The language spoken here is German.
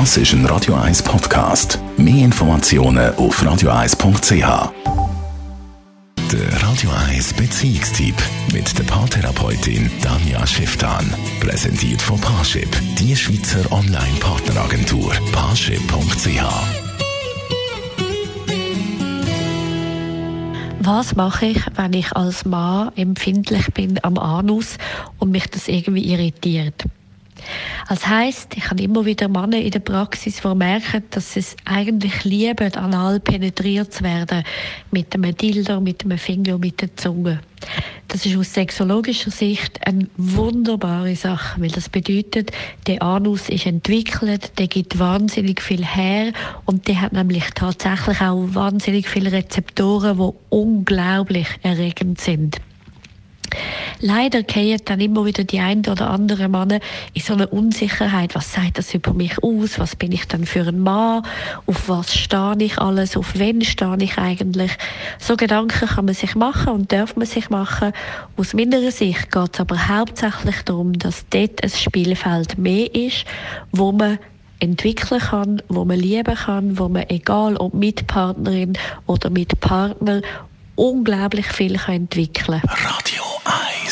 Das ist ein Radio 1 Podcast. Mehr Informationen auf radio1.ch. Der Radio 1 Beziehungstyp mit der Paartherapeutin Danja Schifftan. Präsentiert von Paarship, die Schweizer Online-Partneragentur. Paarship.ch. Was mache ich, wenn ich als Mann empfindlich bin am Anus und mich das irgendwie irritiert? Das heisst, ich habe immer wieder Männer in der Praxis, die merken, dass sie es eigentlich lieben, anal penetriert zu werden. Mit einem Dildo, mit einem Finger, mit der Zunge. Das ist aus sexologischer Sicht eine wunderbare Sache, weil das bedeutet, der Anus ist entwickelt, der gibt wahnsinnig viel her und der hat nämlich tatsächlich auch wahnsinnig viele Rezeptoren, die unglaublich erregend sind. Leider gehen dann immer wieder die ein oder andere Männer in so eine Unsicherheit. Was sagt das über mich aus? Was bin ich dann für ein Mann? Auf was stehe ich alles? Auf wen stehe ich eigentlich? So Gedanken kann man sich machen und darf man sich machen. Aus meiner Sicht geht es aber hauptsächlich darum, dass dort ein Spielfeld mehr ist, wo man entwickeln kann, wo man lieben kann, wo man egal ob mit Partnerin oder mit Partner unglaublich viel kann entwickeln kann.